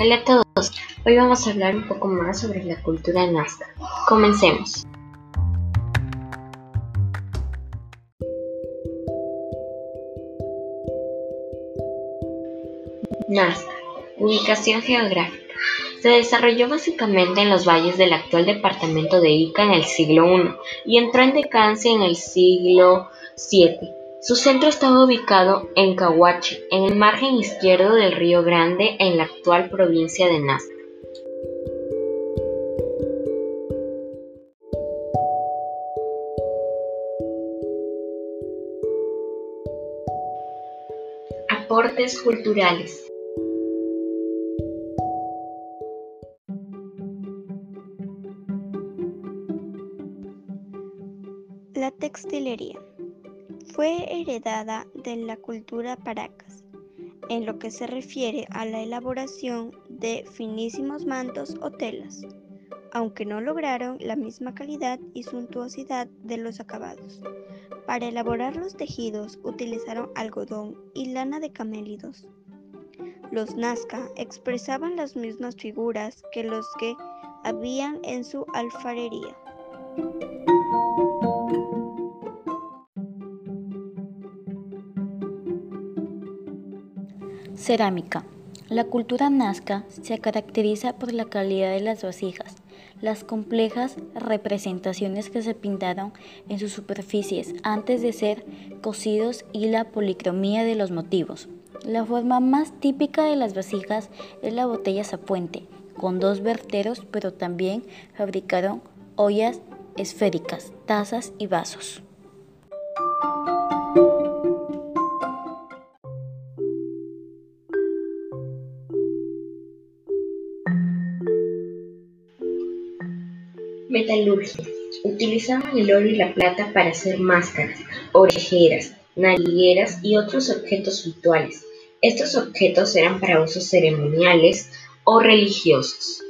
Hola a todos, hoy vamos a hablar un poco más sobre la cultura nazca. Comencemos. Nazca, ubicación geográfica. Se desarrolló básicamente en los valles del actual departamento de Ica en el siglo I y entró en decadencia en el siglo VII. Su centro estaba ubicado en Cahuache, en el margen izquierdo del río Grande en la actual provincia de Nazca. Aportes culturales. La textilería fue heredada de la cultura paracas, en lo que se refiere a la elaboración de finísimos mantos o telas, aunque no lograron la misma calidad y suntuosidad de los acabados. Para elaborar los tejidos utilizaron algodón y lana de camélidos. Los Nazca expresaban las mismas figuras que los que habían en su alfarería. Cerámica. La cultura nazca se caracteriza por la calidad de las vasijas, las complejas representaciones que se pintaron en sus superficies antes de ser cosidos y la policromía de los motivos. La forma más típica de las vasijas es la botella zapuente, con dos verteros, pero también fabricaron ollas esféricas, tazas y vasos. Metalurgia. Utilizaban el oro y la plata para hacer máscaras, orejeras, narigueras y otros objetos rituales. Estos objetos eran para usos ceremoniales o religiosos.